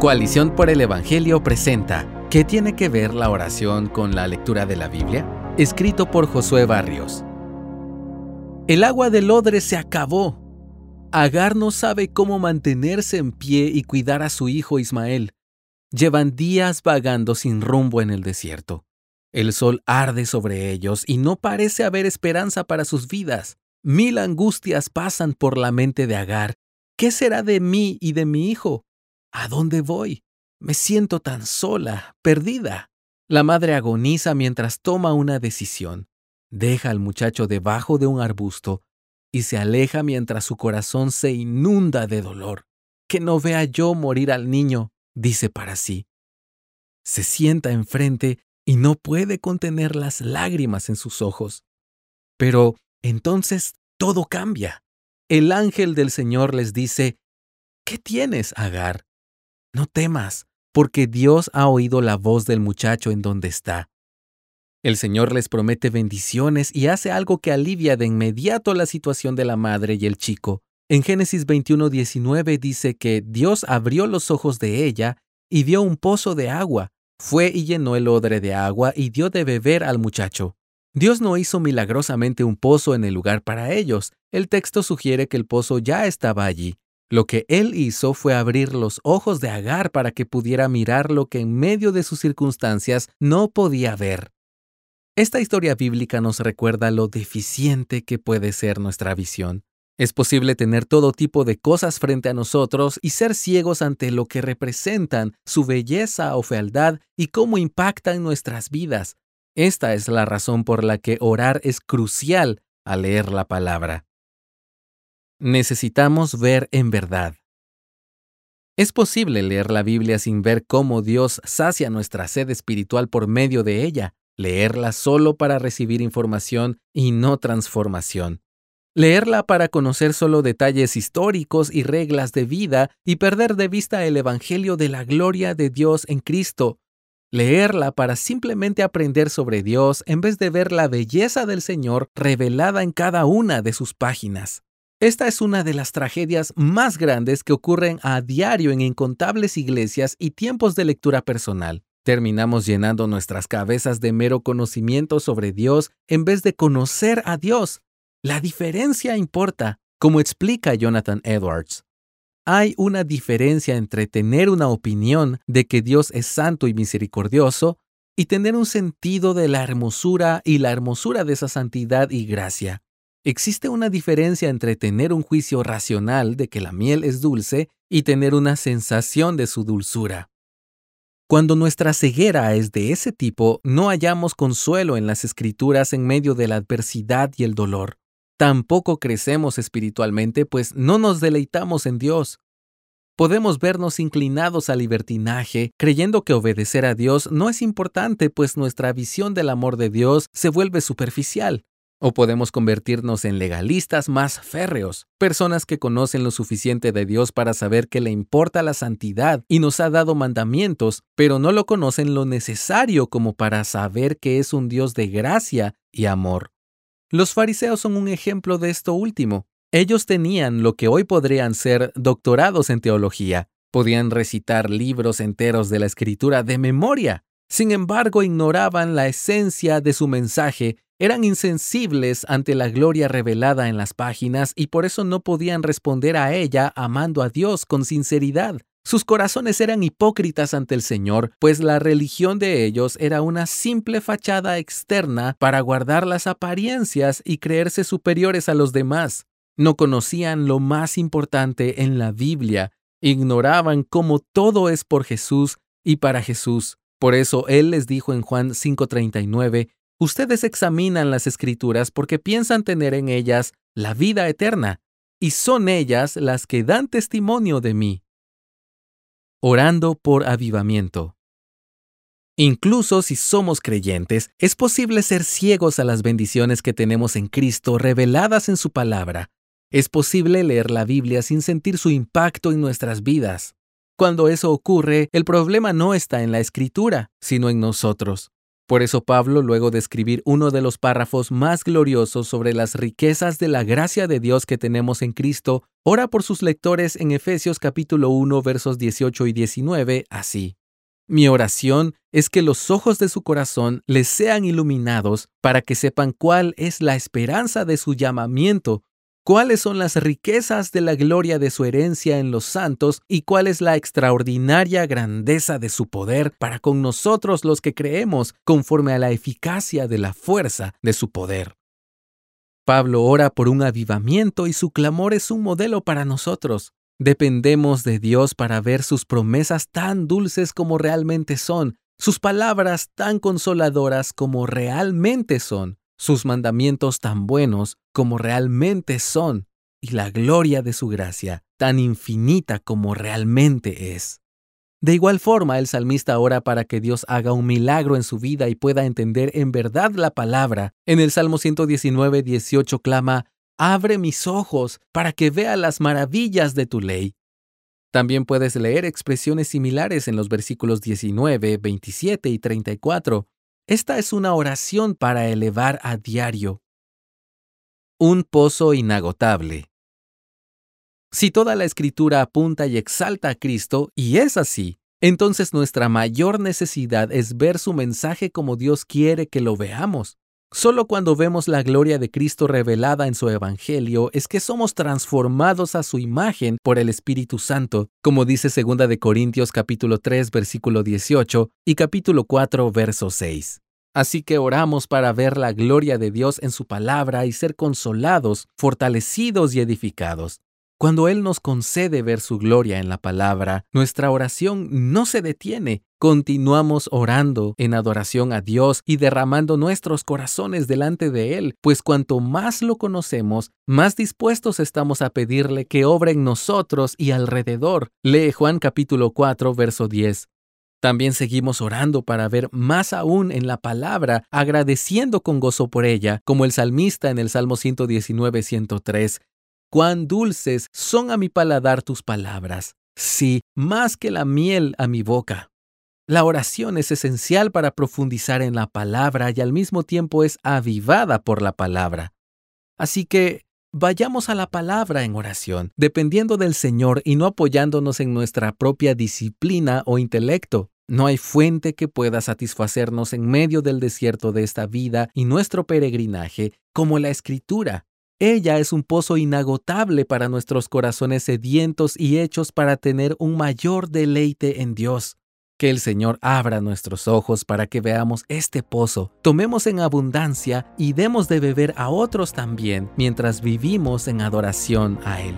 Coalición por el Evangelio presenta ¿Qué tiene que ver la oración con la lectura de la Biblia? Escrito por Josué Barrios. El agua del odre se acabó. Agar no sabe cómo mantenerse en pie y cuidar a su hijo Ismael. Llevan días vagando sin rumbo en el desierto. El sol arde sobre ellos y no parece haber esperanza para sus vidas. Mil angustias pasan por la mente de Agar. ¿Qué será de mí y de mi hijo? ¿A dónde voy? Me siento tan sola, perdida. La madre agoniza mientras toma una decisión. Deja al muchacho debajo de un arbusto y se aleja mientras su corazón se inunda de dolor. Que no vea yo morir al niño, dice para sí. Se sienta enfrente y no puede contener las lágrimas en sus ojos. Pero entonces todo cambia. El ángel del Señor les dice, ¿Qué tienes, Agar? No temas, porque Dios ha oído la voz del muchacho en donde está. El Señor les promete bendiciones y hace algo que alivia de inmediato la situación de la madre y el chico. En Génesis 21:19 dice que Dios abrió los ojos de ella y dio un pozo de agua. Fue y llenó el odre de agua y dio de beber al muchacho. Dios no hizo milagrosamente un pozo en el lugar para ellos. El texto sugiere que el pozo ya estaba allí. Lo que él hizo fue abrir los ojos de Agar para que pudiera mirar lo que en medio de sus circunstancias no podía ver. Esta historia bíblica nos recuerda lo deficiente que puede ser nuestra visión. Es posible tener todo tipo de cosas frente a nosotros y ser ciegos ante lo que representan, su belleza o fealdad y cómo impactan nuestras vidas. Esta es la razón por la que orar es crucial al leer la palabra. Necesitamos ver en verdad. Es posible leer la Biblia sin ver cómo Dios sacia nuestra sed espiritual por medio de ella, leerla solo para recibir información y no transformación. Leerla para conocer solo detalles históricos y reglas de vida y perder de vista el Evangelio de la gloria de Dios en Cristo. Leerla para simplemente aprender sobre Dios en vez de ver la belleza del Señor revelada en cada una de sus páginas. Esta es una de las tragedias más grandes que ocurren a diario en incontables iglesias y tiempos de lectura personal. Terminamos llenando nuestras cabezas de mero conocimiento sobre Dios en vez de conocer a Dios. La diferencia importa, como explica Jonathan Edwards. Hay una diferencia entre tener una opinión de que Dios es santo y misericordioso y tener un sentido de la hermosura y la hermosura de esa santidad y gracia. Existe una diferencia entre tener un juicio racional de que la miel es dulce y tener una sensación de su dulzura. Cuando nuestra ceguera es de ese tipo, no hallamos consuelo en las escrituras en medio de la adversidad y el dolor. Tampoco crecemos espiritualmente, pues no nos deleitamos en Dios. Podemos vernos inclinados al libertinaje, creyendo que obedecer a Dios no es importante, pues nuestra visión del amor de Dios se vuelve superficial. O podemos convertirnos en legalistas más férreos, personas que conocen lo suficiente de Dios para saber que le importa la santidad y nos ha dado mandamientos, pero no lo conocen lo necesario como para saber que es un Dios de gracia y amor. Los fariseos son un ejemplo de esto último. Ellos tenían lo que hoy podrían ser doctorados en teología. Podían recitar libros enteros de la escritura de memoria. Sin embargo, ignoraban la esencia de su mensaje eran insensibles ante la gloria revelada en las páginas y por eso no podían responder a ella amando a Dios con sinceridad. Sus corazones eran hipócritas ante el Señor, pues la religión de ellos era una simple fachada externa para guardar las apariencias y creerse superiores a los demás. No conocían lo más importante en la Biblia, ignoraban cómo todo es por Jesús y para Jesús. Por eso Él les dijo en Juan 5:39, Ustedes examinan las escrituras porque piensan tener en ellas la vida eterna, y son ellas las que dan testimonio de mí. Orando por avivamiento. Incluso si somos creyentes, es posible ser ciegos a las bendiciones que tenemos en Cristo reveladas en su palabra. Es posible leer la Biblia sin sentir su impacto en nuestras vidas. Cuando eso ocurre, el problema no está en la escritura, sino en nosotros. Por eso Pablo, luego de escribir uno de los párrafos más gloriosos sobre las riquezas de la gracia de Dios que tenemos en Cristo, ora por sus lectores en Efesios capítulo 1 versos 18 y 19 así. Mi oración es que los ojos de su corazón les sean iluminados para que sepan cuál es la esperanza de su llamamiento cuáles son las riquezas de la gloria de su herencia en los santos y cuál es la extraordinaria grandeza de su poder para con nosotros los que creemos conforme a la eficacia de la fuerza de su poder. Pablo ora por un avivamiento y su clamor es un modelo para nosotros. Dependemos de Dios para ver sus promesas tan dulces como realmente son, sus palabras tan consoladoras como realmente son sus mandamientos tan buenos como realmente son y la gloria de su gracia tan infinita como realmente es. De igual forma, el salmista ora para que Dios haga un milagro en su vida y pueda entender en verdad la palabra. En el Salmo 119, 18 clama, Abre mis ojos para que vea las maravillas de tu ley. También puedes leer expresiones similares en los versículos 19, 27 y 34, esta es una oración para elevar a diario. Un pozo inagotable. Si toda la escritura apunta y exalta a Cristo, y es así, entonces nuestra mayor necesidad es ver su mensaje como Dios quiere que lo veamos. Solo cuando vemos la gloria de Cristo revelada en su Evangelio es que somos transformados a su imagen por el Espíritu Santo, como dice 2 de Corintios capítulo 3 versículo 18 y capítulo 4 verso 6. Así que oramos para ver la gloria de Dios en su palabra y ser consolados, fortalecidos y edificados. Cuando Él nos concede ver su gloria en la palabra, nuestra oración no se detiene. Continuamos orando en adoración a Dios y derramando nuestros corazones delante de Él, pues cuanto más lo conocemos, más dispuestos estamos a pedirle que obre en nosotros y alrededor. Lee Juan capítulo 4, verso 10. También seguimos orando para ver más aún en la palabra, agradeciendo con gozo por ella, como el salmista en el Salmo 119, 103. Cuán dulces son a mi paladar tus palabras, sí, más que la miel a mi boca. La oración es esencial para profundizar en la palabra y al mismo tiempo es avivada por la palabra. Así que vayamos a la palabra en oración, dependiendo del Señor y no apoyándonos en nuestra propia disciplina o intelecto. No hay fuente que pueda satisfacernos en medio del desierto de esta vida y nuestro peregrinaje como la Escritura. Ella es un pozo inagotable para nuestros corazones sedientos y hechos para tener un mayor deleite en Dios. Que el Señor abra nuestros ojos para que veamos este pozo, tomemos en abundancia y demos de beber a otros también mientras vivimos en adoración a Él.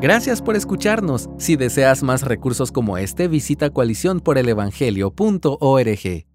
Gracias por escucharnos. Si deseas más recursos como este, visita coaliciónporelevangelio.org.